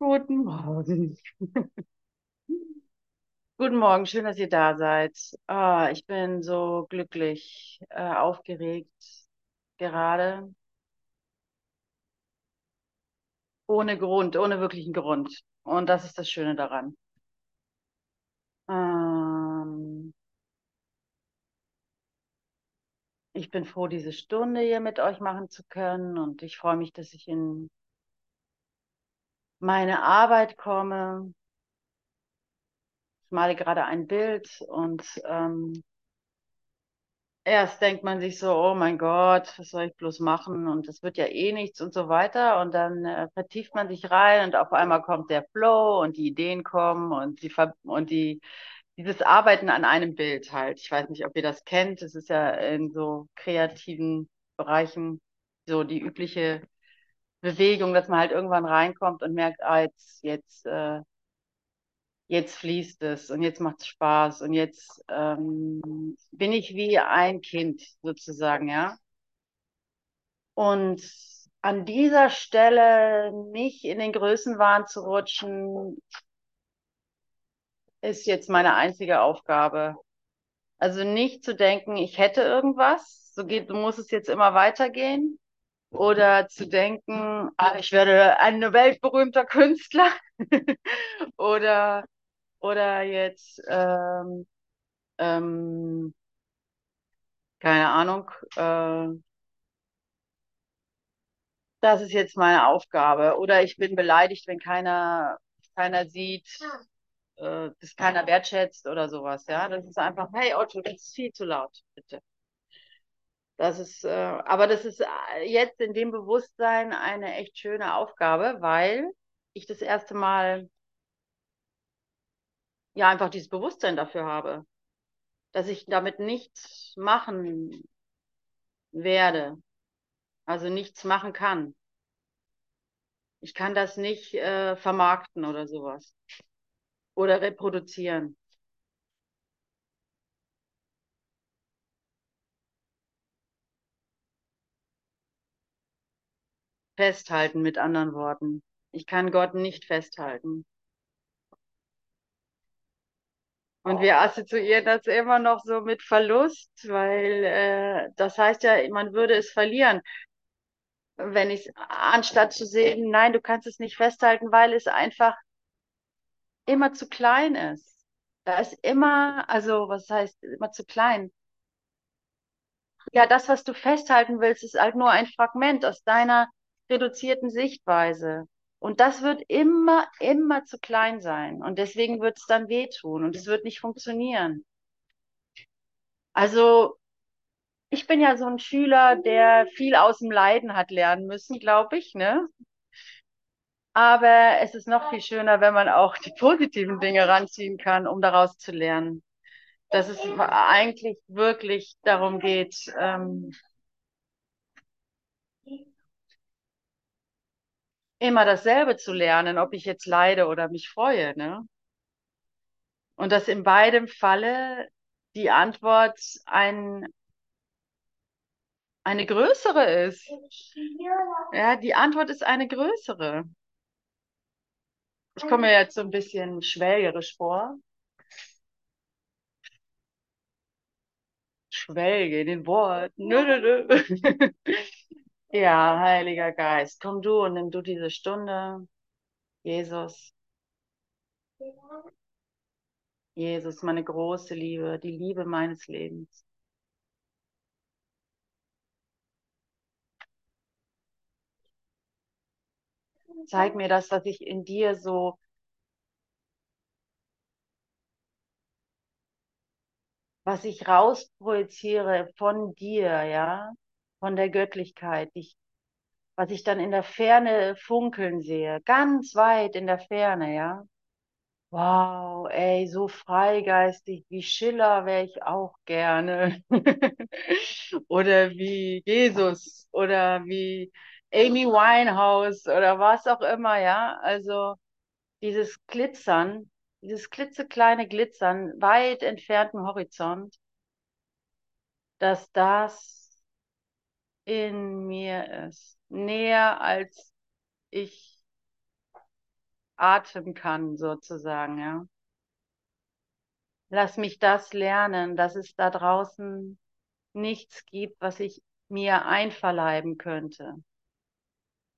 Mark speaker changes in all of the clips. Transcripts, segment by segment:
Speaker 1: Guten Morgen. Guten Morgen, schön, dass ihr da seid. Ah, ich bin so glücklich, äh, aufgeregt gerade, ohne Grund, ohne wirklichen Grund. Und das ist das Schöne daran. Ähm, ich bin froh, diese Stunde hier mit euch machen zu können und ich freue mich, dass ich in meine Arbeit komme. Ich male gerade ein Bild und ähm, Erst denkt man sich so, oh mein Gott, was soll ich bloß machen? Und es wird ja eh nichts und so weiter. Und dann äh, vertieft man sich rein und auf einmal kommt der Flow und die Ideen kommen und die und die dieses Arbeiten an einem Bild halt. Ich weiß nicht, ob ihr das kennt. Es ist ja in so kreativen Bereichen so die übliche Bewegung, dass man halt irgendwann reinkommt und merkt, ah, jetzt, jetzt äh, jetzt fließt es und jetzt macht es Spaß und jetzt ähm, bin ich wie ein Kind sozusagen, ja. Und an dieser Stelle nicht in den Größenwahn zu rutschen, ist jetzt meine einzige Aufgabe. Also nicht zu denken, ich hätte irgendwas, so geht, muss es jetzt immer weitergehen. Oder zu denken, ah, ich werde ein weltberühmter Künstler. Oder oder jetzt, ähm, ähm, keine Ahnung, äh, das ist jetzt meine Aufgabe. Oder ich bin beleidigt, wenn keiner, keiner sieht, äh, das keiner wertschätzt oder sowas. Ja, das ist einfach, hey Otto, das ist viel zu laut, bitte. Das ist, äh, aber das ist äh, jetzt in dem Bewusstsein eine echt schöne Aufgabe, weil ich das erste Mal ja einfach dieses Bewusstsein dafür habe, dass ich damit nichts machen werde, also nichts machen kann. Ich kann das nicht äh, vermarkten oder sowas oder reproduzieren. Festhalten mit anderen Worten. Ich kann Gott nicht festhalten. Und wir assoziieren das immer noch so mit Verlust, weil äh, das heißt ja, man würde es verlieren. Wenn ich, anstatt zu sehen, nein, du kannst es nicht festhalten, weil es einfach immer zu klein ist. Da ist immer, also was heißt immer zu klein? Ja, das, was du festhalten willst, ist halt nur ein Fragment aus deiner reduzierten Sichtweise. Und das wird immer, immer zu klein sein. Und deswegen wird es dann wehtun und es wird nicht funktionieren. Also, ich bin ja so ein Schüler, der viel aus dem Leiden hat lernen müssen, glaube ich, ne? Aber es ist noch viel schöner, wenn man auch die positiven Dinge ranziehen kann, um daraus zu lernen. Dass es eigentlich wirklich darum geht, ähm, immer dasselbe zu lernen, ob ich jetzt leide oder mich freue, ne? Und dass in beidem Falle die Antwort ein, eine größere ist. Ja, die Antwort ist eine größere. Ich komme mir jetzt so ein bisschen schwelgerisch vor. Schwelge in den Worten. Ja, Heiliger Geist, komm du und nimm du diese Stunde. Jesus. Jesus, meine große Liebe, die Liebe meines Lebens. Zeig mir das, was ich in dir so was ich rausprojiziere von dir, ja, von der Göttlichkeit, ich, was ich dann in der Ferne funkeln sehe, ganz weit in der Ferne, ja. Wow, ey, so freigeistig wie Schiller wäre ich auch gerne. oder wie Jesus oder wie Amy Winehouse oder was auch immer, ja. Also dieses Glitzern, dieses klitzekleine Glitzern weit entfernten Horizont, dass das in mir ist, näher als ich atmen kann, sozusagen, ja. Lass mich das lernen, dass es da draußen nichts gibt, was ich mir einverleiben könnte.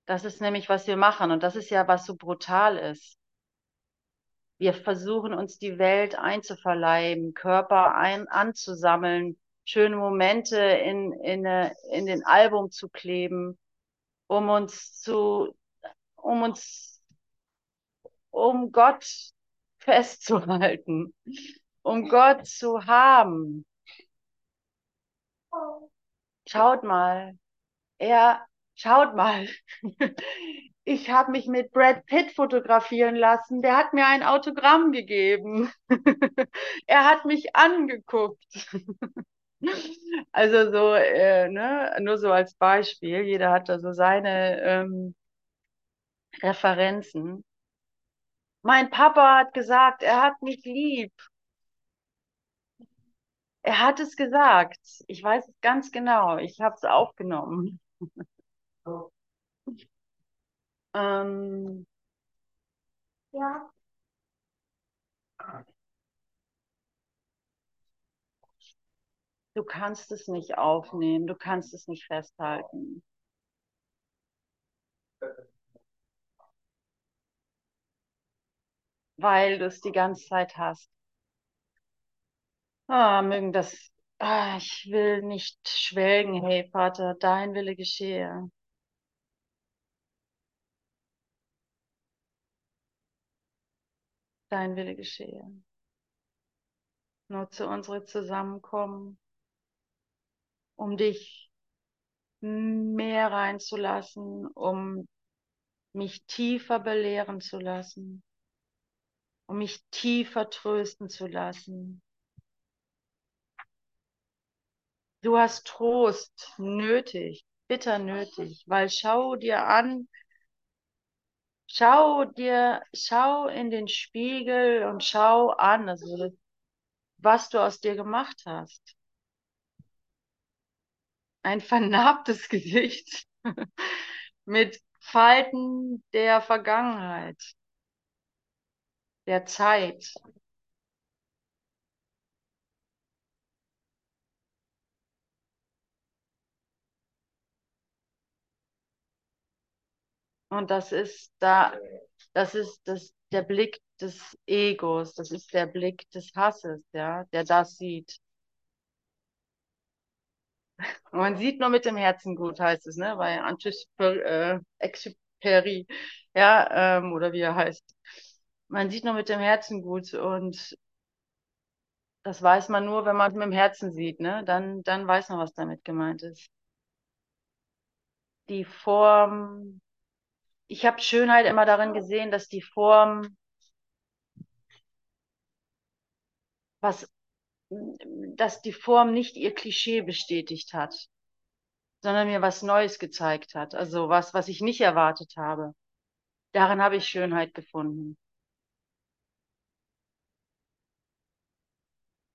Speaker 1: Das ist nämlich, was wir machen. Und das ist ja, was so brutal ist. Wir versuchen uns die Welt einzuverleiben, Körper ein, anzusammeln, schöne Momente in, in, in den Album zu kleben, um uns zu, um uns, um Gott festzuhalten, um Gott zu haben. Schaut mal, er, schaut mal, ich habe mich mit Brad Pitt fotografieren lassen. Der hat mir ein Autogramm gegeben. er hat mich angeguckt. also so, äh, ne, nur so als Beispiel. Jeder hat da so seine ähm, Referenzen. Mein Papa hat gesagt, er hat mich lieb. Er hat es gesagt. Ich weiß es ganz genau. Ich habe es aufgenommen. Ähm, ja. Du kannst es nicht aufnehmen, du kannst es nicht festhalten. Weil du es die ganze Zeit hast. Ah, mögen das, ah, ich will nicht schwelgen, hey Vater, dein Wille geschehe. dein Wille geschehe. Nutze unsere Zusammenkommen, um dich mehr reinzulassen, um mich tiefer belehren zu lassen, um mich tiefer trösten zu lassen. Du hast Trost nötig, bitter nötig, weil schau dir an, Schau dir, schau in den Spiegel und schau an, also was du aus dir gemacht hast. Ein vernarbtes Gesicht mit Falten der Vergangenheit, der Zeit. Und das ist da, das ist das, der Blick des Egos, das ist der Blick des Hasses, ja, der das sieht. Man sieht nur mit dem Herzen gut, heißt es, ne, bei Antexuperi, äh, ja, ähm, oder wie er heißt. Man sieht nur mit dem Herzen gut und das weiß man nur, wenn man es mit dem Herzen sieht, ne, dann, dann weiß man, was damit gemeint ist. Die Form, ich habe Schönheit immer darin gesehen, dass die Form was, dass die Form nicht ihr Klischee bestätigt hat, sondern mir was Neues gezeigt hat. Also was, was ich nicht erwartet habe. Darin habe ich Schönheit gefunden.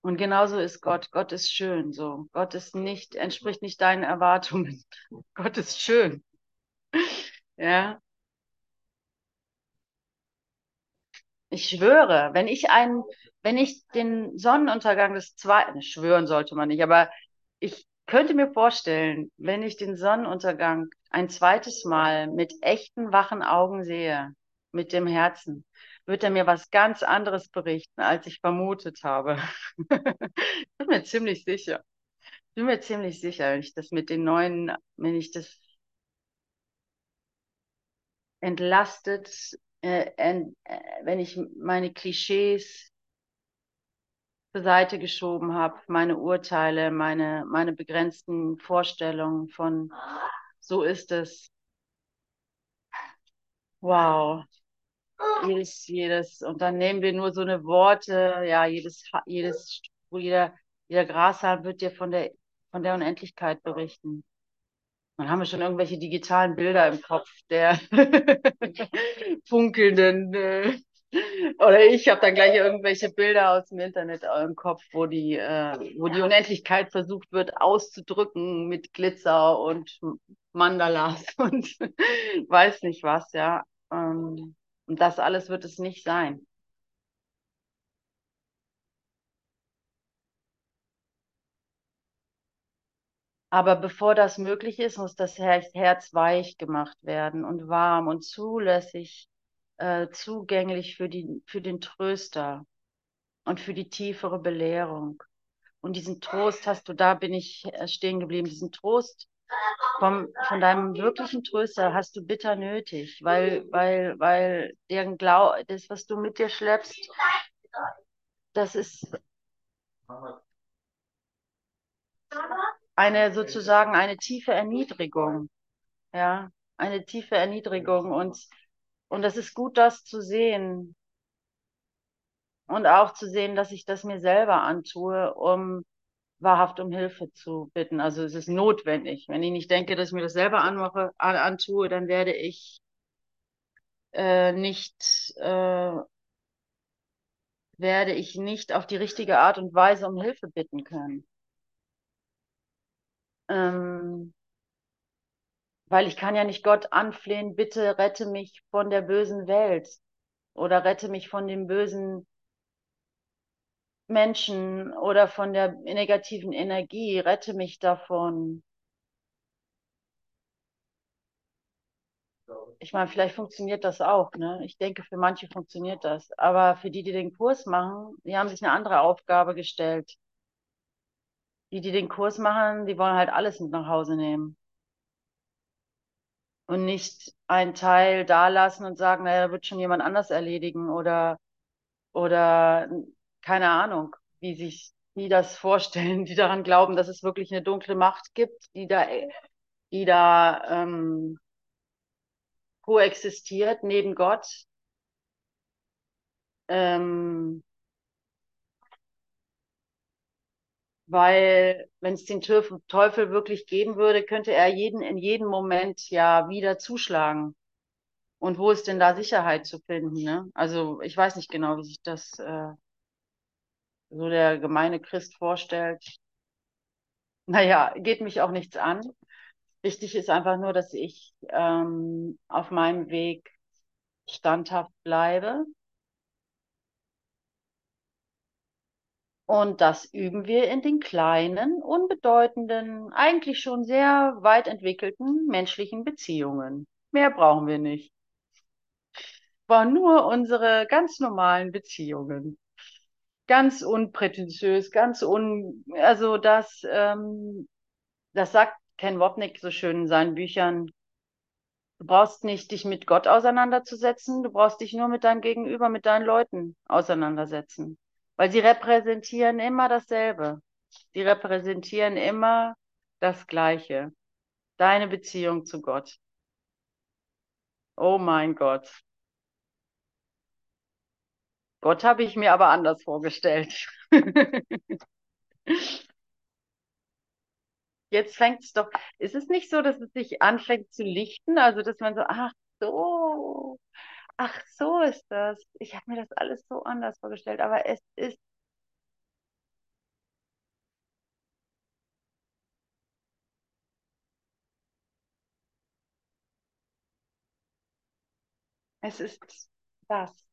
Speaker 1: Und genauso ist Gott. Gott ist schön, so. Gott ist nicht, entspricht nicht deinen Erwartungen. Gott ist schön. Ja. Ich schwöre, wenn ich einen, wenn ich den Sonnenuntergang des zweiten, schwören sollte man nicht, aber ich könnte mir vorstellen, wenn ich den Sonnenuntergang ein zweites Mal mit echten wachen Augen sehe, mit dem Herzen, wird er mir was ganz anderes berichten, als ich vermutet habe. ich bin mir ziemlich sicher. Ich bin mir ziemlich sicher, wenn ich das mit den neuen, wenn ich das entlastet wenn ich meine Klischees zur Seite geschoben habe, meine Urteile, meine, meine begrenzten Vorstellungen von so ist es. Wow. Jedes, jedes, und dann nehmen wir nur so eine Worte, ja, jedes, jedes, jeder, jeder Grashalm wird dir von der, von der Unendlichkeit berichten. Dann haben wir schon irgendwelche digitalen Bilder im Kopf der funkelnden. Äh, oder ich habe dann gleich irgendwelche Bilder aus dem Internet im Kopf, wo die, äh, wo die Unendlichkeit versucht wird auszudrücken mit Glitzer und Mandalas und weiß nicht was, ja. Ähm, Und das alles wird es nicht sein. Aber bevor das möglich ist, muss das Herz weich gemacht werden und warm und zulässig, äh, zugänglich für die, für den Tröster und für die tiefere Belehrung. Und diesen Trost hast du, da bin ich äh, stehen geblieben, diesen Trost vom, von deinem wirklichen Tröster hast du bitter nötig, weil, weil, weil deren Glau das, was du mit dir schleppst, das ist eine sozusagen eine tiefe Erniedrigung. Ja, eine tiefe Erniedrigung. Und, und das ist gut, das zu sehen. Und auch zu sehen, dass ich das mir selber antue, um wahrhaft um Hilfe zu bitten. Also es ist notwendig. Wenn ich nicht denke, dass ich mir das selber anmache, antue, dann werde ich äh, nicht, äh, werde ich nicht auf die richtige Art und Weise um Hilfe bitten können. Ähm, weil ich kann ja nicht Gott anflehen, bitte rette mich von der bösen Welt oder rette mich von dem bösen Menschen oder von der negativen Energie, rette mich davon. Ich meine, vielleicht funktioniert das auch, ne? Ich denke, für manche funktioniert das. Aber für die, die den Kurs machen, die haben sich eine andere Aufgabe gestellt. Die, die den Kurs machen, die wollen halt alles mit nach Hause nehmen. Und nicht einen Teil da lassen und sagen, naja, wird schon jemand anders erledigen oder, oder keine Ahnung, wie sich die das vorstellen, die daran glauben, dass es wirklich eine dunkle Macht gibt, die da, die da ähm, koexistiert neben Gott. Ähm, weil wenn es den Teufel wirklich geben würde, könnte er jeden in jedem Moment ja wieder zuschlagen. Und wo ist denn da Sicherheit zu finden? Ne? Also ich weiß nicht genau, wie sich das äh, so der gemeine Christ vorstellt. Naja, geht mich auch nichts an. Wichtig ist einfach nur, dass ich ähm, auf meinem Weg standhaft bleibe. Und das üben wir in den kleinen, unbedeutenden, eigentlich schon sehr weit entwickelten menschlichen Beziehungen. Mehr brauchen wir nicht. War nur unsere ganz normalen Beziehungen ganz unprätentiös, ganz un, also das, ähm, das sagt Ken Wapnick so schön in seinen Büchern. Du brauchst nicht dich mit Gott auseinanderzusetzen, du brauchst dich nur mit deinem Gegenüber, mit deinen Leuten auseinandersetzen. Weil sie repräsentieren immer dasselbe. Sie repräsentieren immer das Gleiche. Deine Beziehung zu Gott. Oh mein Gott. Gott habe ich mir aber anders vorgestellt. Jetzt fängt es doch, ist es nicht so, dass es sich anfängt zu lichten? Also, dass man so, ach so, ach so ist das. Ich habe mir das alles so anders vorgestellt, aber es ist. Es ist das.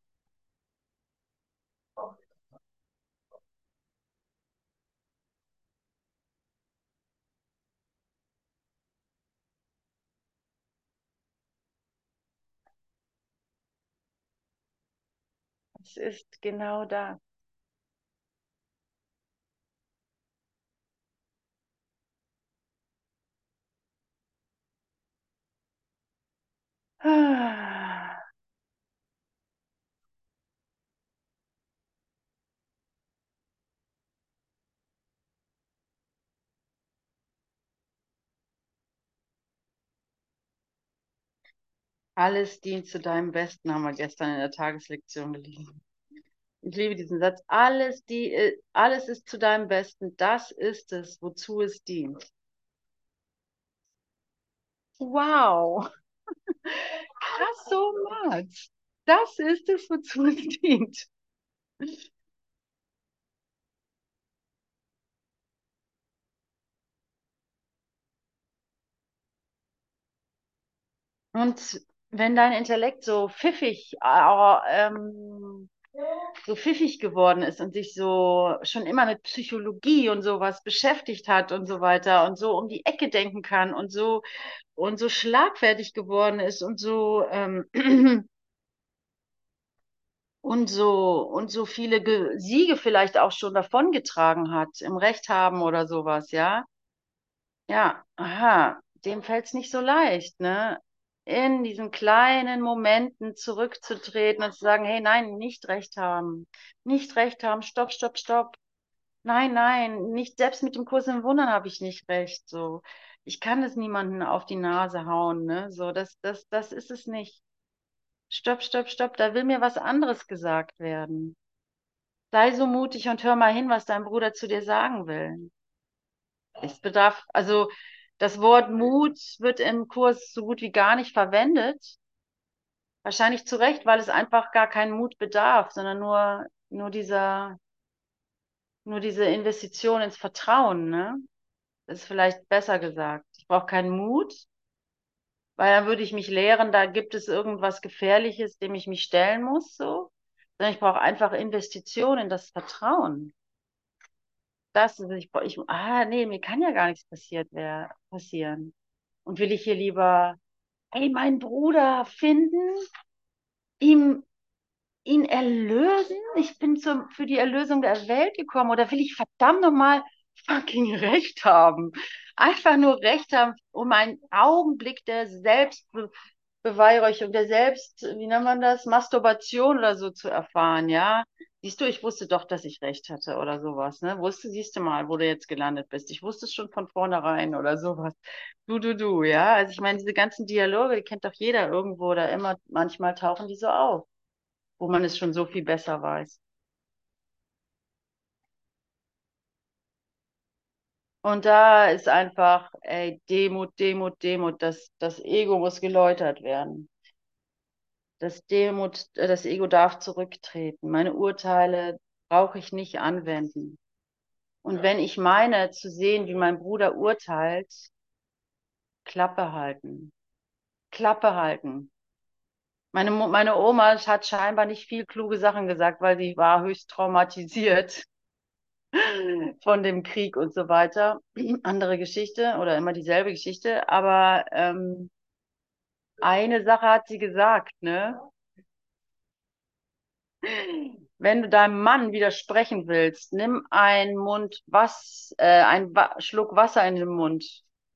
Speaker 1: Es ist genau das. Alles dient zu deinem Besten, haben wir gestern in der Tageslektion gelesen. Ich liebe diesen Satz. Alles, die, äh, alles ist zu deinem Besten. Das ist es, wozu es dient. Wow. Krass so much. Das ist es, wozu es dient. Und wenn dein Intellekt so pfiffig, äh, ähm, so pfiffig geworden ist und sich so schon immer mit Psychologie und sowas beschäftigt hat und so weiter und so um die Ecke denken kann und so und so schlagfertig geworden ist und so ähm, und so und so viele Ge Siege vielleicht auch schon davongetragen hat im Recht haben oder sowas, ja. Ja, aha, dem fällt es nicht so leicht, ne? In diesen kleinen Momenten zurückzutreten und zu sagen, hey, nein, nicht recht haben, nicht recht haben, stopp, stopp, stopp. Nein, nein, nicht selbst mit dem Kurs im Wundern habe ich nicht recht. So, ich kann es niemanden auf die Nase hauen, ne? So, das, das, das ist es nicht. Stopp, stopp, stopp, da will mir was anderes gesagt werden. Sei so mutig und hör mal hin, was dein Bruder zu dir sagen will. Es bedarf, also das Wort Mut wird im Kurs so gut wie gar nicht verwendet. Wahrscheinlich zu Recht, weil es einfach gar keinen Mut bedarf, sondern nur, nur dieser, nur diese Investition ins Vertrauen, ne? Das ist vielleicht besser gesagt. Ich brauche keinen Mut, weil dann würde ich mich lehren, da gibt es irgendwas Gefährliches, dem ich mich stellen muss, so. Sondern ich brauche einfach Investition in das Vertrauen. Das, ist, ich, ich, ah, nee, mir kann ja gar nichts passiert wär, passieren. Und will ich hier lieber, hey, meinen Bruder finden, ihm, ihn erlösen? Ich bin zum, für die Erlösung der Welt gekommen. Oder will ich verdammt nochmal fucking Recht haben? Einfach nur Recht haben, um einen Augenblick der Selbstbeweihräuchung, der Selbst, wie nennt man das, Masturbation oder so zu erfahren, ja? Siehst du, ich wusste doch, dass ich recht hatte oder sowas, ne? Wusste, siehst du mal, wo du jetzt gelandet bist. Ich wusste es schon von vornherein oder sowas. Du, du, du, ja? Also ich meine, diese ganzen Dialoge, die kennt doch jeder irgendwo oder immer, manchmal tauchen die so auf, wo man es schon so viel besser weiß. Und da ist einfach, ey, Demut, Demut, Demut, das, das Ego muss geläutert werden. Das Demut, äh, das Ego darf zurücktreten. Meine Urteile brauche ich nicht anwenden. Und wenn ich meine zu sehen, wie mein Bruder urteilt, Klappe halten. Klappe halten. Meine, meine Oma hat scheinbar nicht viel kluge Sachen gesagt, weil sie war höchst traumatisiert von dem Krieg und so weiter. Andere Geschichte oder immer dieselbe Geschichte. Aber ähm, eine Sache hat sie gesagt, ne? Wenn du deinem Mann widersprechen willst, nimm einen Mund was, äh, einen Wa Schluck Wasser in den Mund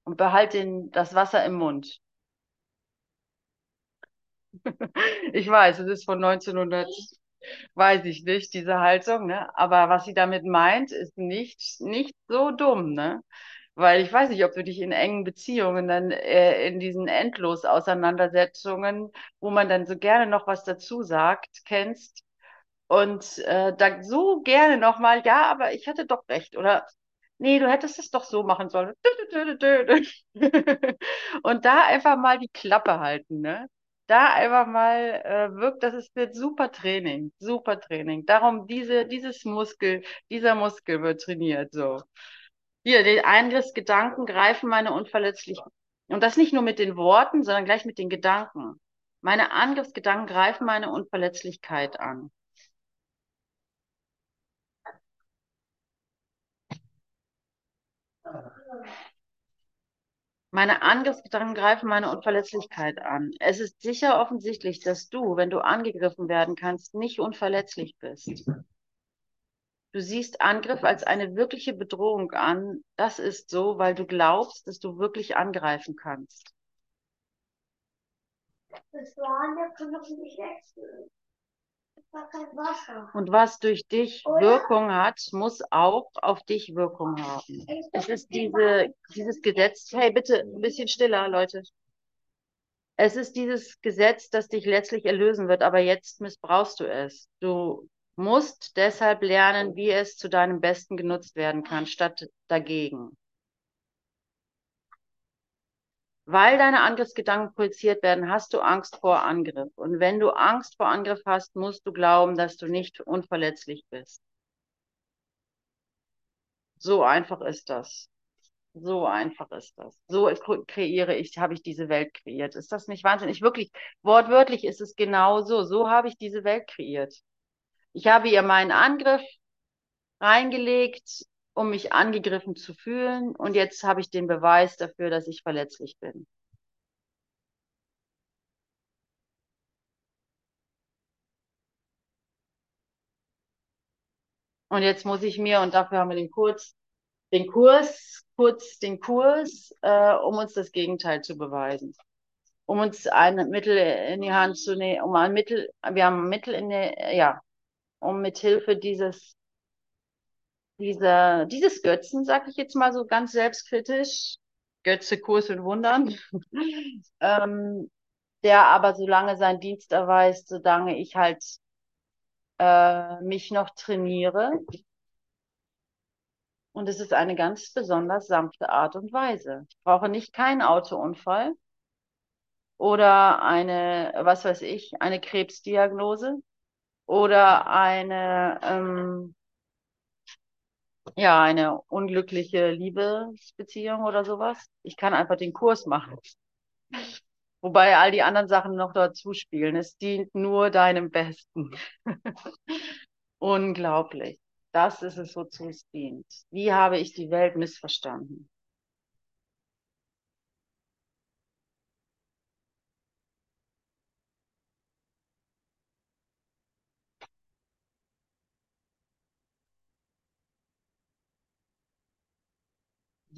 Speaker 1: und behalte den, das Wasser im Mund. ich weiß, es ist von 1900, weiß ich nicht, diese Haltung, ne? Aber was sie damit meint, ist nicht, nicht so dumm, ne? Weil ich weiß nicht, ob du dich in engen Beziehungen dann äh, in diesen endlos Auseinandersetzungen, wo man dann so gerne noch was dazu sagt, kennst und äh, da so gerne nochmal, ja, aber ich hatte doch recht oder nee, du hättest es doch so machen sollen. Und da einfach mal die Klappe halten, ne? Da einfach mal äh, wirkt, das ist ein super Training, super Training. Darum diese, dieses Muskel, dieser Muskel wird trainiert, so. Hier, die Eingriffsgedanken greifen meine Unverletzlichkeit. Und das nicht nur mit den Worten, sondern gleich mit den Gedanken. Meine Angriffsgedanken greifen meine Unverletzlichkeit an. Meine Angriffsgedanken greifen meine Unverletzlichkeit an. Es ist sicher offensichtlich, dass du, wenn du angegriffen werden kannst, nicht unverletzlich bist. Du siehst Angriff als eine wirkliche Bedrohung an. Das ist so, weil du glaubst, dass du wirklich angreifen kannst. Das war kann doch nicht wechseln. Und was durch dich Wirkung hat, muss auch auf dich Wirkung haben. Es ist diese, dieses Gesetz, hey, bitte ein bisschen stiller, Leute. Es ist dieses Gesetz, das dich letztlich erlösen wird, aber jetzt missbrauchst du es. Du musst deshalb lernen, wie es zu deinem Besten genutzt werden kann, statt dagegen. Weil deine Angriffsgedanken projiziert werden, hast du Angst vor Angriff. Und wenn du Angst vor Angriff hast, musst du glauben, dass du nicht unverletzlich bist. So einfach ist das. So einfach ist das. So kreiere ich, habe ich diese Welt kreiert. Ist das nicht wahnsinnig? Wirklich, wortwörtlich ist es genau so. So habe ich diese Welt kreiert. Ich habe ihr meinen Angriff reingelegt, um mich angegriffen zu fühlen. Und jetzt habe ich den Beweis dafür, dass ich verletzlich bin. Und jetzt muss ich mir, und dafür haben wir den Kurs, den Kurs, kurz den Kurs, äh, um uns das Gegenteil zu beweisen. Um uns ein Mittel in die Hand zu nehmen, um ein Mittel, wir haben ein Mittel in der, ja, um mit Hilfe dieses, dieser, dieses Götzen, sag ich jetzt mal so ganz selbstkritisch, Götze, Kurs und Wundern, ähm, der aber solange sein Dienst erweist, solange ich halt äh, mich noch trainiere. Und es ist eine ganz besonders sanfte Art und Weise. Ich brauche nicht keinen Autounfall oder eine, was weiß ich, eine Krebsdiagnose oder eine, ähm, ja, eine unglückliche Liebesbeziehung oder sowas. Ich kann einfach den Kurs machen. Wobei all die anderen Sachen noch dazu spielen. Es dient nur deinem Besten. Unglaublich. Das ist es, wozu es dient. Wie habe ich die Welt missverstanden?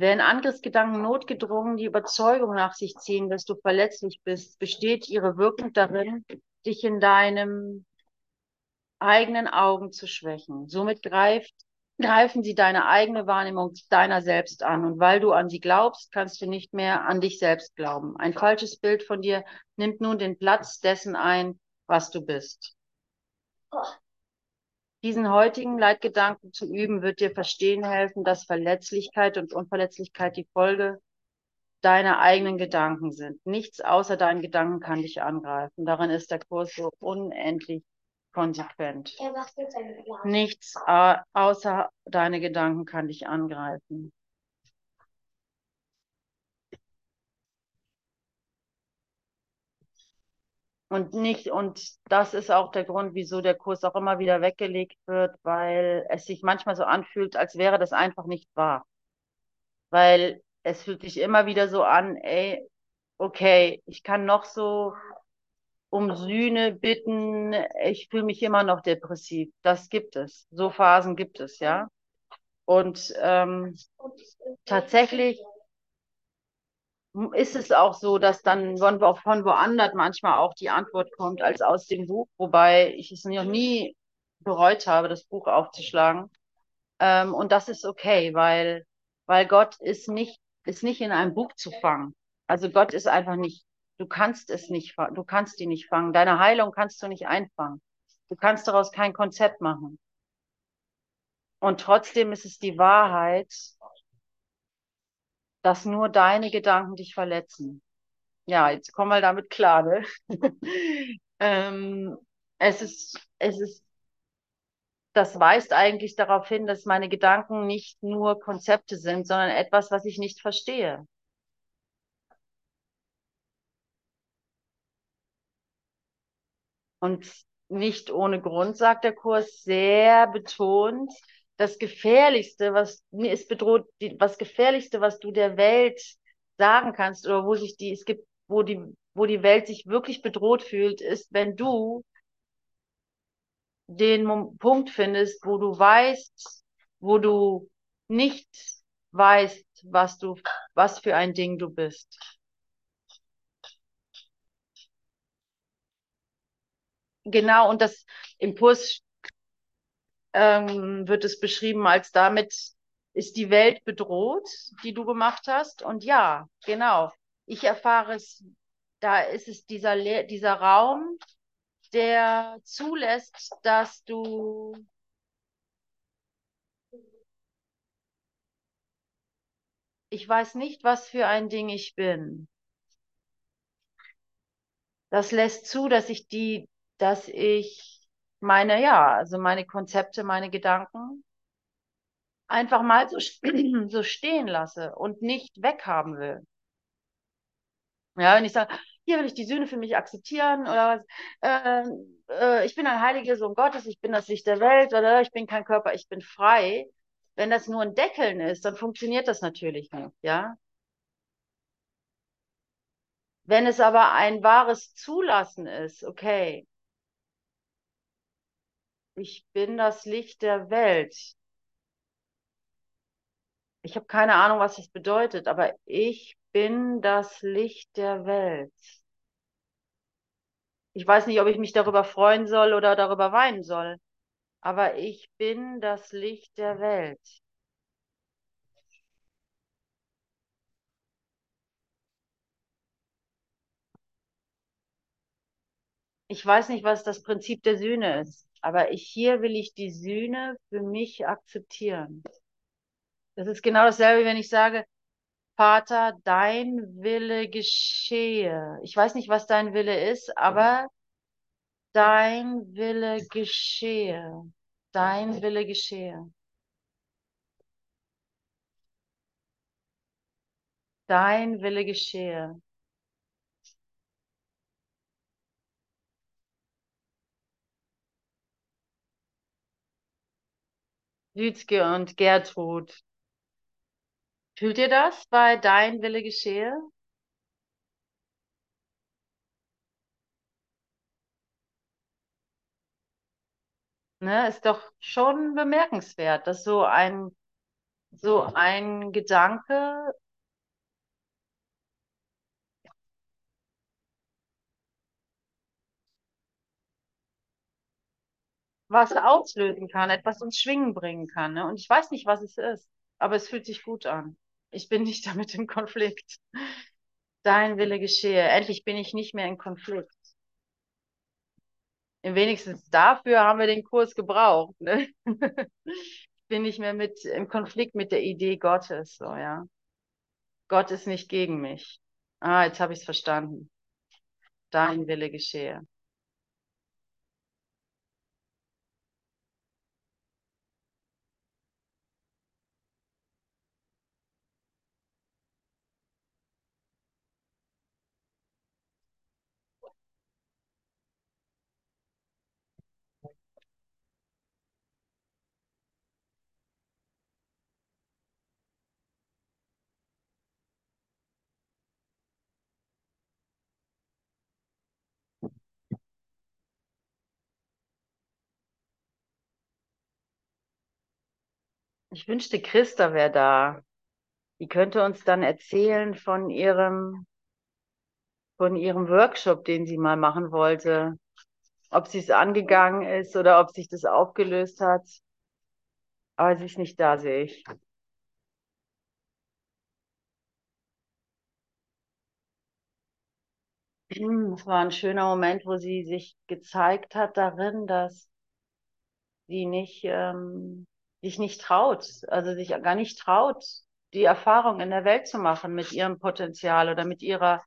Speaker 1: Wenn Angriffsgedanken notgedrungen die Überzeugung nach sich ziehen, dass du verletzlich bist, besteht ihre Wirkung darin, dich in deinem eigenen Augen zu schwächen. Somit greift, greifen sie deine eigene Wahrnehmung deiner selbst an. Und weil du an sie glaubst, kannst du nicht mehr an dich selbst glauben. Ein falsches Bild von dir nimmt nun den Platz dessen ein, was du bist. Diesen heutigen Leitgedanken zu üben, wird dir verstehen helfen, dass Verletzlichkeit und Unverletzlichkeit die Folge deiner eigenen Gedanken sind. Nichts außer deinen Gedanken kann dich angreifen. Darin ist der Kurs so unendlich konsequent. Nichts außer deine Gedanken kann dich angreifen. Und nicht, und das ist auch der Grund, wieso der Kurs auch immer wieder weggelegt wird, weil es sich manchmal so anfühlt, als wäre das einfach nicht wahr. Weil es fühlt sich immer wieder so an, ey, okay, ich kann noch so um Sühne bitten, ich fühle mich immer noch depressiv. Das gibt es. So Phasen gibt es, ja. Und ähm, tatsächlich ist es auch so, dass dann von, von woanders manchmal auch die Antwort kommt als aus dem Buch, wobei ich es noch nie bereut habe, das Buch aufzuschlagen. Ähm, und das ist okay, weil, weil Gott ist nicht, ist nicht in einem Buch zu fangen. Also Gott ist einfach nicht Du kannst es nicht, du kannst die nicht fangen. Deine Heilung kannst du nicht einfangen. Du kannst daraus kein Konzept machen. Und trotzdem ist es die Wahrheit, dass nur deine Gedanken dich verletzen. Ja, jetzt komm mal damit klar, ne? ähm, es ist, es ist, das weist eigentlich darauf hin, dass meine Gedanken nicht nur Konzepte sind, sondern etwas, was ich nicht verstehe. Und nicht ohne Grund, sagt der Kurs, sehr betont, das Gefährlichste, was mir ist bedroht, die, was Gefährlichste, was du der Welt sagen kannst oder wo sich die, es gibt, wo die, wo die Welt sich wirklich bedroht fühlt, ist, wenn du den Punkt findest, wo du weißt, wo du nicht weißt, was du, was für ein Ding du bist. Genau, und das im Kurs ähm, wird es beschrieben als damit ist die Welt bedroht, die du gemacht hast. Und ja, genau. Ich erfahre es, da ist es dieser, Le dieser Raum, der zulässt, dass du ich weiß nicht, was für ein Ding ich bin. Das lässt zu, dass ich die dass ich meine, ja, also meine Konzepte, meine Gedanken einfach mal so, so stehen lasse und nicht weghaben will. Ja, wenn ich sage, hier will ich die Sühne für mich akzeptieren oder was, äh, äh, ich bin ein heiliger Sohn Gottes, ich bin das Licht der Welt oder ich bin kein Körper, ich bin frei. Wenn das nur ein Deckeln ist, dann funktioniert das natürlich nicht, ja. Wenn es aber ein wahres Zulassen ist, okay, ich bin das Licht der Welt. Ich habe keine Ahnung, was das bedeutet, aber ich bin das Licht der Welt. Ich weiß nicht, ob ich mich darüber freuen soll oder darüber weinen soll, aber ich bin das Licht der Welt. Ich weiß nicht, was das Prinzip der Sühne ist, aber ich, hier will ich die Sühne für mich akzeptieren. Das ist genau dasselbe, wenn ich sage, Vater, dein Wille geschehe. Ich weiß nicht, was dein Wille ist, aber dein Wille geschehe. Dein Wille geschehe. Dein Wille geschehe. Lütske und Gertrud. Fühlt ihr das bei Dein Wille geschehe? Ne, ist doch schon bemerkenswert, dass so ein, so ein Gedanke was auslösen kann, etwas ins Schwingen bringen kann. Ne? Und ich weiß nicht, was es ist, aber es fühlt sich gut an. Ich bin nicht damit im Konflikt. Dein Wille geschehe. Endlich bin ich nicht mehr in Konflikt. Wenigstens dafür haben wir den Kurs gebraucht. Ne? bin nicht mehr mit im Konflikt mit der Idee Gottes. So, ja. Gott ist nicht gegen mich. Ah, jetzt habe ich es verstanden. Dein Wille geschehe. Ich wünschte, Christa wäre da. Die könnte uns dann erzählen von ihrem, von ihrem Workshop, den sie mal machen wollte. Ob sie es angegangen ist oder ob sich das aufgelöst hat. Aber sie ist nicht da, sehe ich. Es war ein schöner Moment, wo sie sich gezeigt hat darin, dass sie nicht, ähm, sich nicht traut, also sich gar nicht traut, die Erfahrung in der Welt zu machen mit ihrem Potenzial oder mit ihrer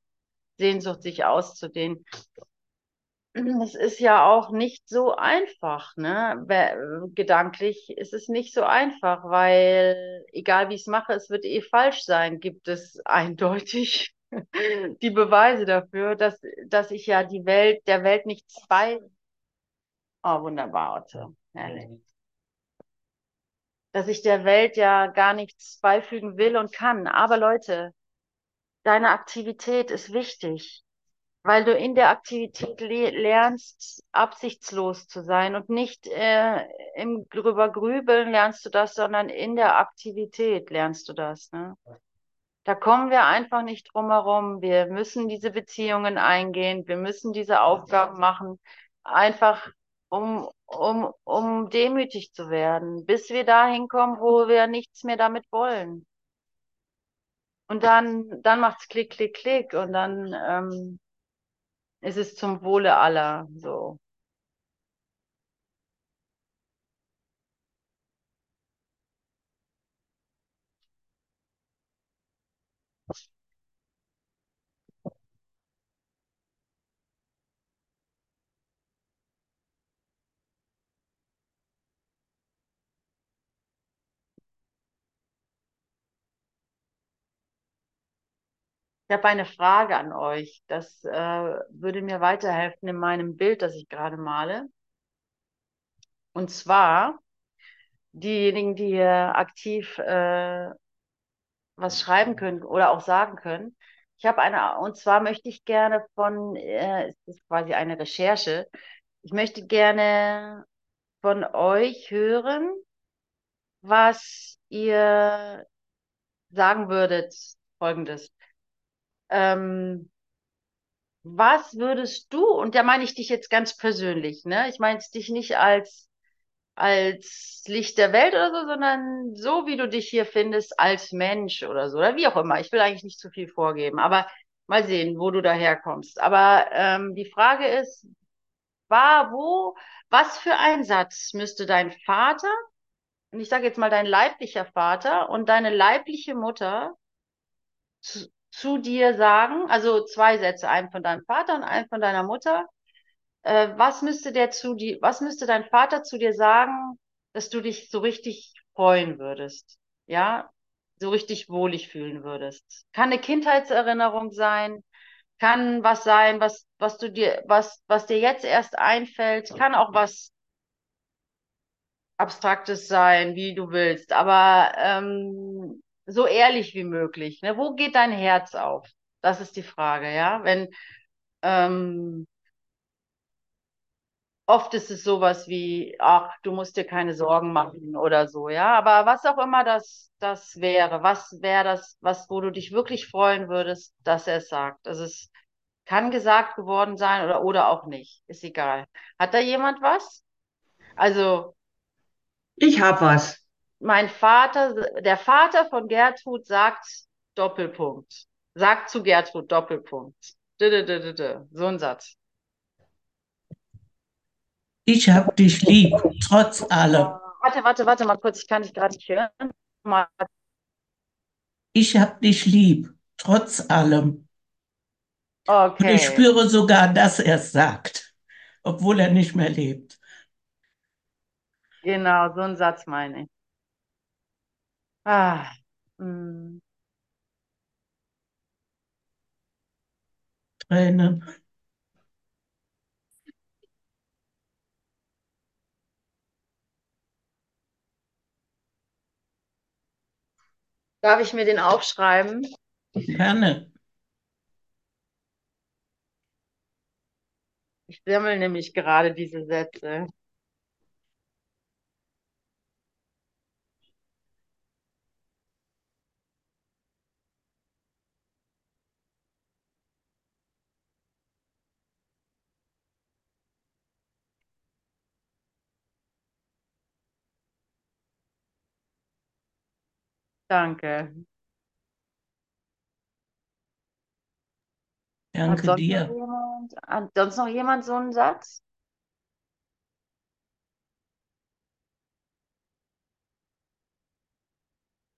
Speaker 1: Sehnsucht, sich auszudehnen. Es ist ja auch nicht so einfach, ne? Gedanklich ist es nicht so einfach, weil egal wie ich es mache, es wird eh falsch sein, gibt es eindeutig die Beweise dafür, dass, dass ich ja die Welt, der Welt nichts bei. Oh, wunderbar, Otto. Herrlich. Dass ich der Welt ja gar nichts beifügen will und kann. Aber Leute, deine Aktivität ist wichtig, weil du in der Aktivität le lernst, absichtslos zu sein und nicht äh, im drüber grübeln lernst du das, sondern in der Aktivität lernst du das. Ne? Da kommen wir einfach nicht drum herum. Wir müssen diese Beziehungen eingehen. Wir müssen diese Aufgaben machen, einfach um, um, um demütig zu werden, bis wir dahin kommen, wo wir nichts mehr damit wollen. Und dann, dann macht's klick, klick, klick und dann ähm, ist es zum Wohle aller so. Habe eine Frage an euch. Das äh, würde mir weiterhelfen in meinem Bild, das ich gerade male. Und zwar diejenigen, die hier aktiv äh, was schreiben können oder auch sagen können. Ich habe eine, und zwar möchte ich gerne von, äh, es ist quasi eine Recherche, ich möchte gerne von euch hören, was ihr sagen würdet, folgendes. Ähm, was würdest du, und da meine ich dich jetzt ganz persönlich, ne? Ich meine dich nicht als, als Licht der Welt oder so, sondern so, wie du dich hier findest, als Mensch oder so, oder wie auch immer. Ich will eigentlich nicht zu viel vorgeben, aber mal sehen, wo du daherkommst. Aber ähm, die Frage ist, war, wo, was für ein Satz müsste dein Vater, und ich sage jetzt mal dein leiblicher Vater und deine leibliche Mutter zu, zu dir sagen, also zwei Sätze, einen von deinem Vater und einen von deiner Mutter. Äh, was müsste der zu dir, was müsste dein Vater zu dir sagen, dass du dich so richtig freuen würdest? Ja, so richtig wohlig fühlen würdest. Kann eine Kindheitserinnerung sein, kann was sein, was, was du dir, was, was dir jetzt erst einfällt, kann auch was Abstraktes sein, wie du willst, aber ähm, so ehrlich wie möglich. Ne? Wo geht dein Herz auf? Das ist die Frage, ja. Wenn ähm, oft ist es sowas wie, ach, du musst dir keine Sorgen machen oder so, ja. Aber was auch immer das, das wäre, was wäre das, was, wo du dich wirklich freuen würdest, dass er es sagt. Also es kann gesagt geworden sein oder, oder auch nicht. Ist egal. Hat da jemand was? Also,
Speaker 2: Ich hab was.
Speaker 1: Mein Vater, der Vater von Gertrud sagt Doppelpunkt. Sagt zu Gertrud Doppelpunkt. So ein Satz.
Speaker 2: Ich hab dich lieb, trotz allem.
Speaker 1: Warte, warte, warte mal kurz. Ich kann dich gerade nicht hören. Mal.
Speaker 2: Ich hab dich lieb, trotz allem. Und ich
Speaker 1: Okay.
Speaker 2: spüre sogar, dass er es sagt, obwohl er nicht mehr lebt.
Speaker 1: Genau, so ein Satz meine ich. Ah.
Speaker 2: Tränen.
Speaker 1: Darf ich mir den aufschreiben?
Speaker 2: Gerne.
Speaker 1: Ich sammle nämlich gerade diese Sätze. Danke. Hat
Speaker 2: Danke
Speaker 1: sonst noch
Speaker 2: dir.
Speaker 1: jemand, hat sonst noch jemand so einen Satz?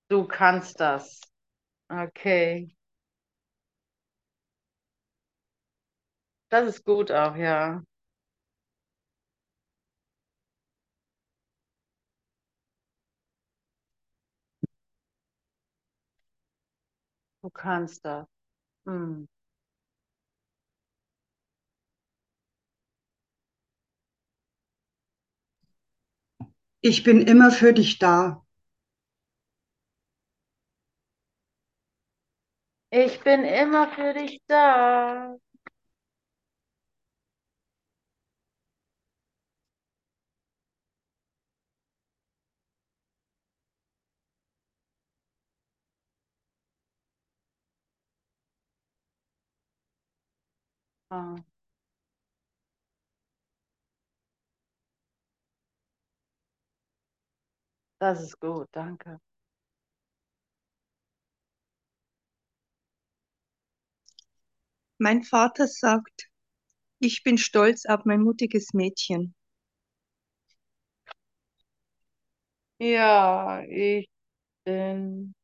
Speaker 1: Du kannst das. Okay. Das ist gut auch, ja. Du kannst das. Hm.
Speaker 3: Ich bin immer für dich da.
Speaker 1: Ich bin immer für dich da. Ah, das ist gut, danke.
Speaker 4: Mein Vater sagt, ich bin stolz auf mein mutiges Mädchen.
Speaker 1: Ja, ich bin.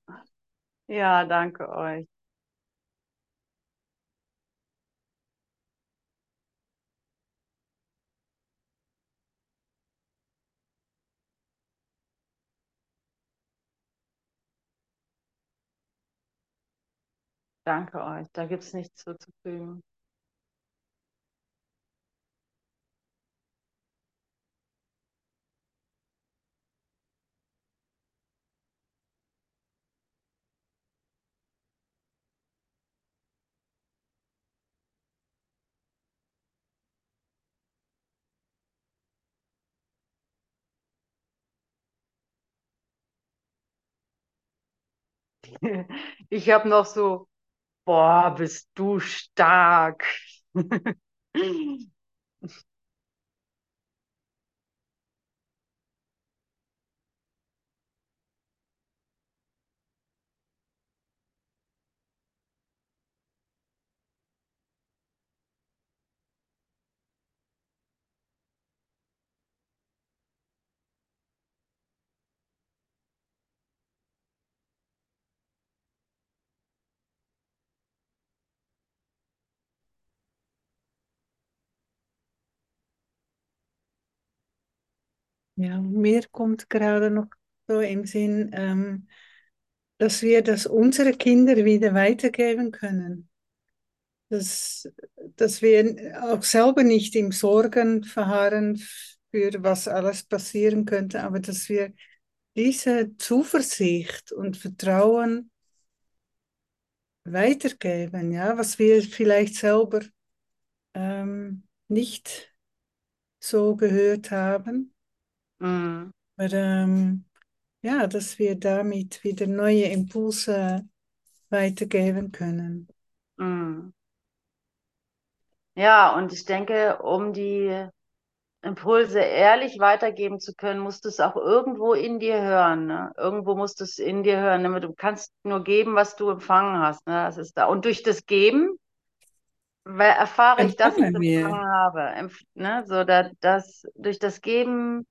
Speaker 1: Ja, danke euch. Danke euch. Da gibt es nichts zuzufügen. Ich habe noch so, boah, bist du stark.
Speaker 5: Ja, mir kommt gerade noch so im Sinn, ähm, dass wir das unsere Kinder wieder weitergeben können. Dass, dass wir auch selber nicht im Sorgen verharren für was alles passieren könnte, aber dass wir diese Zuversicht und Vertrauen weitergeben, ja, was wir vielleicht selber ähm, nicht so gehört haben.
Speaker 1: Mhm.
Speaker 5: Aber ähm, ja, dass wir damit wieder neue Impulse weitergeben können.
Speaker 1: Mhm. Ja, und ich denke, um die Impulse ehrlich weitergeben zu können, musst du es auch irgendwo in dir hören. Ne? Irgendwo musst du es in dir hören. Ne? Du kannst nur geben, was du empfangen hast. Ne? Das ist da. Und durch das Geben erfahre ich, dass ich
Speaker 5: empfangen
Speaker 1: habe. Empf ne? So, da, das, durch das Geben,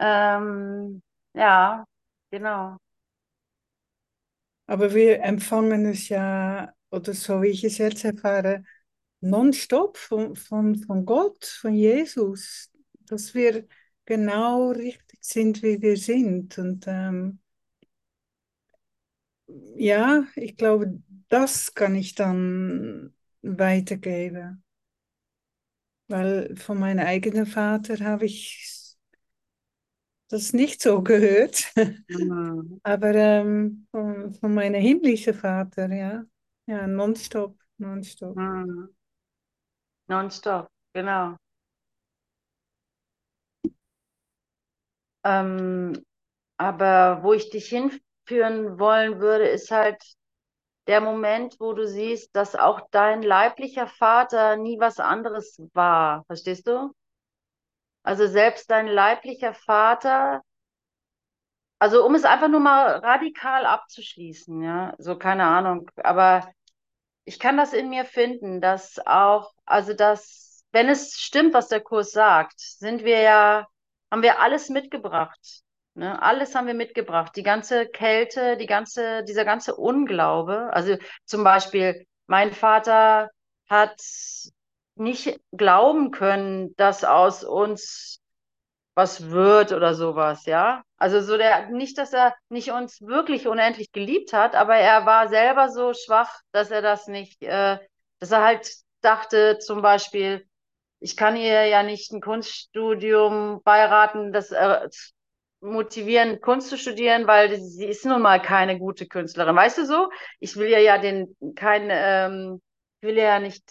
Speaker 1: ähm, ja, genau.
Speaker 5: Aber wir empfangen es ja, oder so wie ich es jetzt erfahre, nonstop von, von, von Gott, von Jesus, dass wir genau richtig sind, wie wir sind. Und ähm, ja, ich glaube, das kann ich dann weitergeben. Weil von meinem eigenen Vater habe ich das nicht so gehört.
Speaker 1: Mhm.
Speaker 5: Aber ähm, von, von meinem himmlischen Vater, ja. Ja, nonstop, nonstop.
Speaker 1: Mhm. Nonstop, genau. Ähm, aber wo ich dich hinführen wollen würde, ist halt der Moment, wo du siehst, dass auch dein leiblicher Vater nie was anderes war. Verstehst du? Also selbst dein leiblicher Vater, also um es einfach nur mal radikal abzuschließen, ja, so keine Ahnung, aber ich kann das in mir finden, dass auch, also dass, wenn es stimmt, was der Kurs sagt, sind wir ja, haben wir alles mitgebracht. Ne? Alles haben wir mitgebracht. Die ganze Kälte, die ganze, dieser ganze Unglaube. Also zum Beispiel, mein Vater hat nicht glauben können, dass aus uns was wird oder sowas, ja. Also so der, nicht, dass er nicht uns wirklich unendlich geliebt hat, aber er war selber so schwach, dass er das nicht, äh, dass er halt dachte, zum Beispiel, ich kann ihr ja nicht ein Kunststudium beiraten, das äh, motivieren, Kunst zu studieren, weil sie ist nun mal keine gute Künstlerin. Weißt du so? Ich will ihr ja den kein, ähm, will ihr ja nicht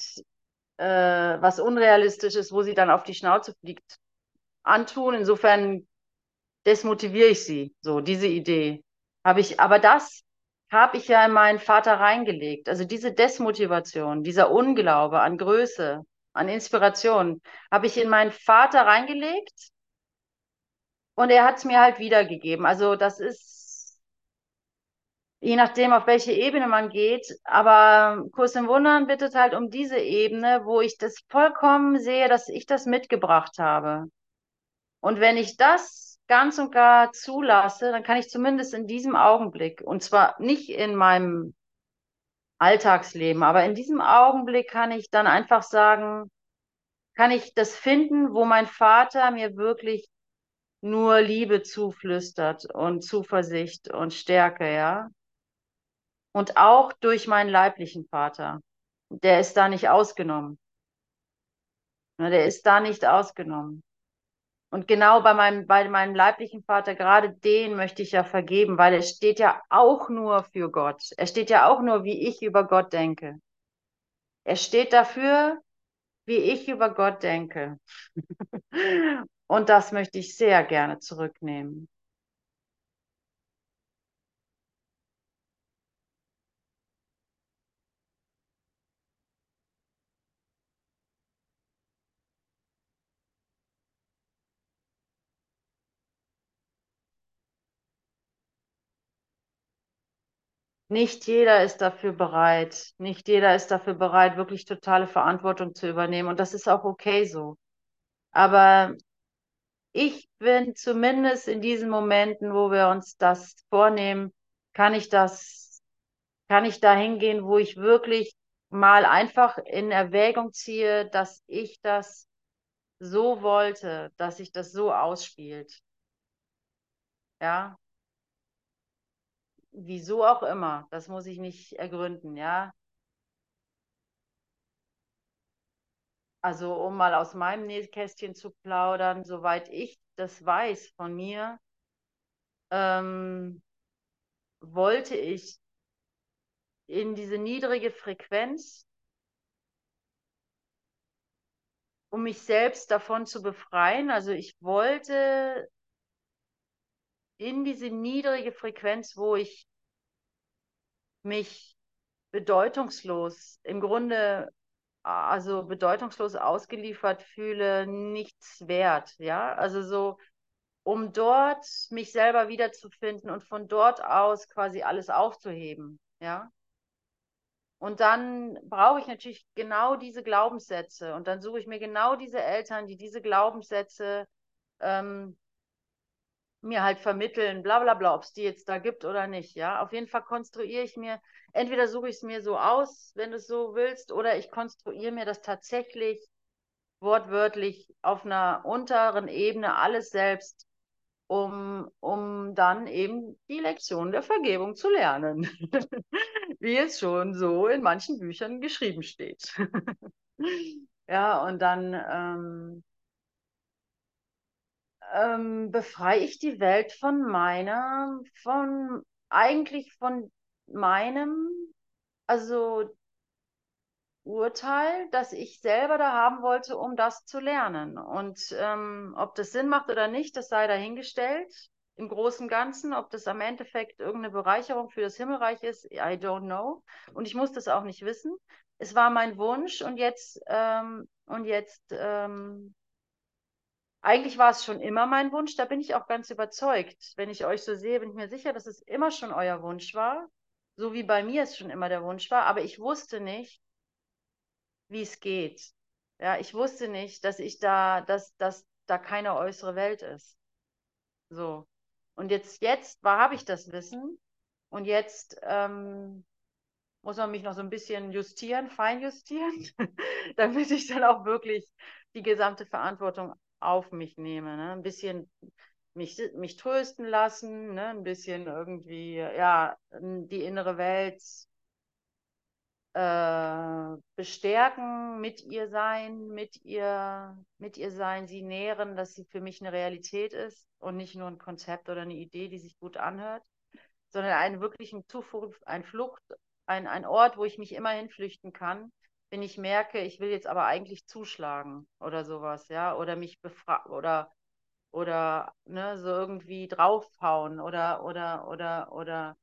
Speaker 1: äh, was Unrealistisches, wo sie dann auf die Schnauze fliegt, antun. Insofern desmotiviere ich sie. So, diese Idee habe ich, aber das habe ich ja in meinen Vater reingelegt. Also diese Desmotivation, dieser Unglaube an Größe, an Inspiration, habe ich in meinen Vater reingelegt und er hat es mir halt wiedergegeben. Also das ist je nachdem, auf welche Ebene man geht. Aber Kurs im Wundern bittet halt um diese Ebene, wo ich das vollkommen sehe, dass ich das mitgebracht habe. Und wenn ich das ganz und gar zulasse, dann kann ich zumindest in diesem Augenblick, und zwar nicht in meinem Alltagsleben, aber in diesem Augenblick kann ich dann einfach sagen, kann ich das finden, wo mein Vater mir wirklich nur Liebe zuflüstert und Zuversicht und Stärke, ja. Und auch durch meinen leiblichen Vater. Der ist da nicht ausgenommen. Der ist da nicht ausgenommen. Und genau bei meinem, bei meinem leiblichen Vater, gerade den möchte ich ja vergeben, weil er steht ja auch nur für Gott. Er steht ja auch nur, wie ich über Gott denke. Er steht dafür, wie ich über Gott denke. Und das möchte ich sehr gerne zurücknehmen. Nicht jeder ist dafür bereit. Nicht jeder ist dafür bereit, wirklich totale Verantwortung zu übernehmen. Und das ist auch okay so. Aber ich bin zumindest in diesen Momenten, wo wir uns das vornehmen, kann ich das, kann ich da hingehen, wo ich wirklich mal einfach in Erwägung ziehe, dass ich das so wollte, dass sich das so ausspielt. Ja, wieso auch immer, das muss ich nicht ergründen, ja. Also um mal aus meinem Nähkästchen zu plaudern, soweit ich das weiß von mir, ähm, wollte ich in diese niedrige Frequenz, um mich selbst davon zu befreien. Also ich wollte in diese niedrige Frequenz, wo ich mich bedeutungslos, im Grunde also bedeutungslos ausgeliefert fühle, nichts wert, ja, also so, um dort mich selber wiederzufinden und von dort aus quasi alles aufzuheben, ja. Und dann brauche ich natürlich genau diese Glaubenssätze und dann suche ich mir genau diese Eltern, die diese Glaubenssätze ähm, mir halt vermitteln, bla bla bla, ob es die jetzt da gibt oder nicht. Ja, auf jeden Fall konstruiere ich mir, entweder suche ich es mir so aus, wenn du es so willst, oder ich konstruiere mir das tatsächlich wortwörtlich auf einer unteren Ebene alles selbst, um, um dann eben die Lektion der Vergebung zu lernen, wie es schon so in manchen Büchern geschrieben steht. ja, und dann ähm, ähm, befreie ich die Welt von meiner, von eigentlich von meinem, also Urteil, das ich selber da haben wollte, um das zu lernen. Und ähm, ob das Sinn macht oder nicht, das sei dahingestellt. Im Großen und Ganzen, ob das am Endeffekt irgendeine Bereicherung für das Himmelreich ist, I don't know. Und ich muss das auch nicht wissen. Es war mein Wunsch und jetzt, ähm, und jetzt ähm, eigentlich war es schon immer mein Wunsch, da bin ich auch ganz überzeugt. Wenn ich euch so sehe, bin ich mir sicher, dass es immer schon euer Wunsch war, so wie bei mir es schon immer der Wunsch war, aber ich wusste nicht, wie es geht. Ja, ich wusste nicht, dass ich da, dass, dass da keine äußere Welt ist. So. Und jetzt, jetzt habe ich das Wissen und jetzt ähm, muss man mich noch so ein bisschen justieren, feinjustieren, damit ich dann auch wirklich die gesamte Verantwortung auf mich nehme. Ne? Ein bisschen mich, mich trösten lassen, ne? ein bisschen irgendwie, ja, die innere Welt äh, bestärken, mit ihr sein, mit ihr, mit ihr sein, sie nähren, dass sie für mich eine Realität ist und nicht nur ein Konzept oder eine Idee, die sich gut anhört, sondern einen wirklichen Zuflucht, ein Flucht, ein, ein Ort, wo ich mich immer hinflüchten kann, wenn ich merke, ich will jetzt aber eigentlich zuschlagen oder sowas, ja, oder mich befragen oder oder ne, so irgendwie draufhauen oder oder oder oder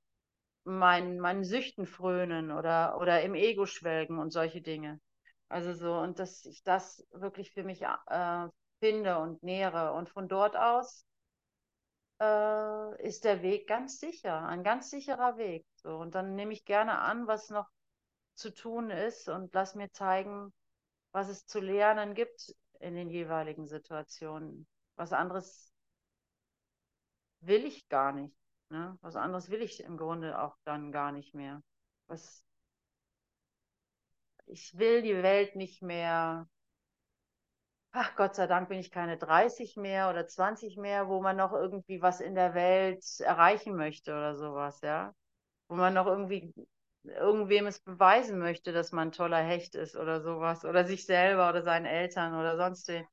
Speaker 1: meinen meinen Süchten frönen oder oder im Ego schwelgen und solche Dinge. Also so und dass ich das wirklich für mich äh, finde und nähere und von dort aus äh, ist der Weg ganz sicher, ein ganz sicherer Weg. So und dann nehme ich gerne an, was noch zu tun ist und lass mir zeigen, was es zu lernen gibt in den jeweiligen Situationen. Was anderes will ich gar nicht. Ne? Was anderes will ich im Grunde auch dann gar nicht mehr. Was ich will die Welt nicht mehr. Ach Gott sei Dank bin ich keine 30 mehr oder 20 mehr, wo man noch irgendwie was in der Welt erreichen möchte oder sowas, ja. Wo man noch irgendwie irgendwem es beweisen möchte, dass man ein toller Hecht ist oder sowas. Oder sich selber oder seinen Eltern oder sonst wen.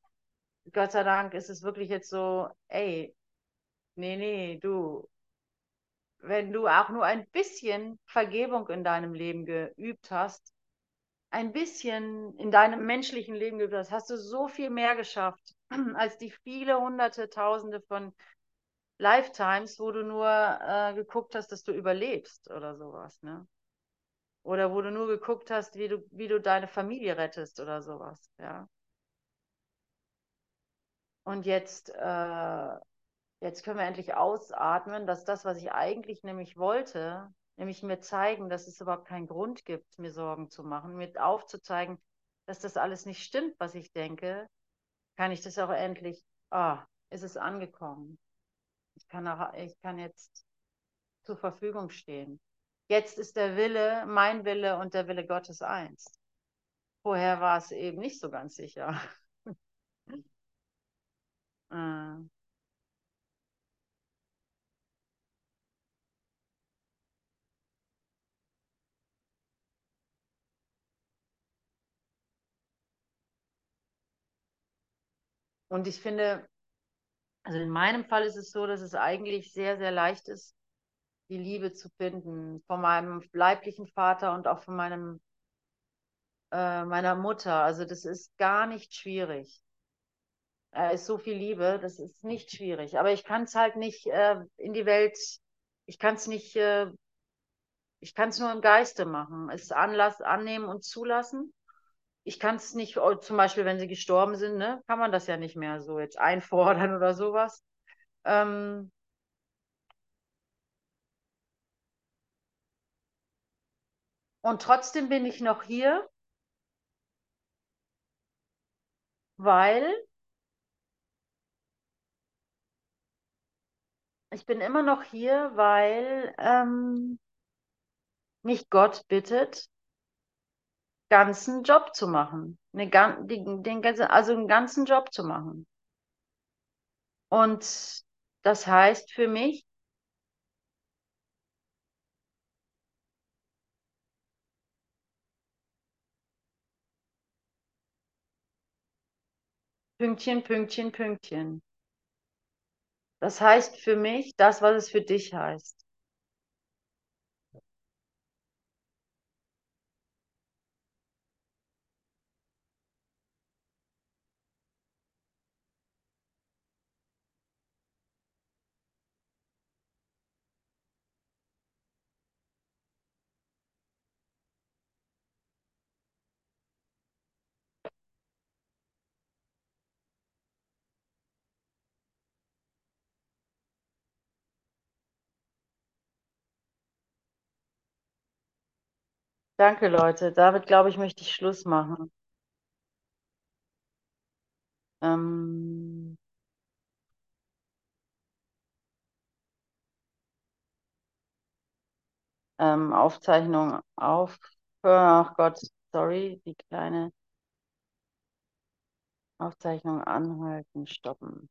Speaker 1: Gott sei Dank ist es wirklich jetzt so, ey, nee, nee, du, wenn du auch nur ein bisschen Vergebung in deinem Leben geübt hast, ein bisschen in deinem menschlichen Leben geübt hast, hast du so viel mehr geschafft als die viele hunderte, tausende von Lifetimes, wo du nur äh, geguckt hast, dass du überlebst oder sowas, ne? Oder wo du nur geguckt hast, wie du, wie du deine Familie rettest oder sowas, ja. Und jetzt, äh, jetzt können wir endlich ausatmen, dass das, was ich eigentlich nämlich wollte, nämlich mir zeigen, dass es überhaupt keinen Grund gibt, mir Sorgen zu machen, mir aufzuzeigen, dass das alles nicht stimmt, was ich denke, kann ich das auch endlich, ah, ist es angekommen. Ich kann, auch, ich kann jetzt zur Verfügung stehen. Jetzt ist der Wille, mein Wille und der Wille Gottes eins. Vorher war es eben nicht so ganz sicher. äh. Und ich finde, also in meinem Fall ist es so, dass es eigentlich sehr, sehr leicht ist, die Liebe zu finden. Von meinem leiblichen Vater und auch von meinem, äh, meiner Mutter. Also das ist gar nicht schwierig. Da ist so viel Liebe, das ist nicht schwierig. Aber ich kann es halt nicht äh, in die Welt, ich kann es nicht, äh, ich kann es nur im Geiste machen. Es Anlass annehmen und zulassen ich kann es nicht, oh, zum Beispiel, wenn sie gestorben sind, ne, kann man das ja nicht mehr so jetzt einfordern oder sowas. Ähm, und trotzdem bin ich noch hier, weil ich bin immer noch hier, weil ähm, mich Gott bittet, ganzen Job zu machen. Eine, den, den, also einen ganzen Job zu machen. Und das heißt für mich, Pünktchen, Pünktchen, Pünktchen. Das heißt für mich das, was es für dich heißt. Danke, Leute. Damit, glaube ich, möchte ich Schluss machen. Ähm, ähm, Aufzeichnung auf. Ach Gott, sorry, die kleine Aufzeichnung anhalten, stoppen.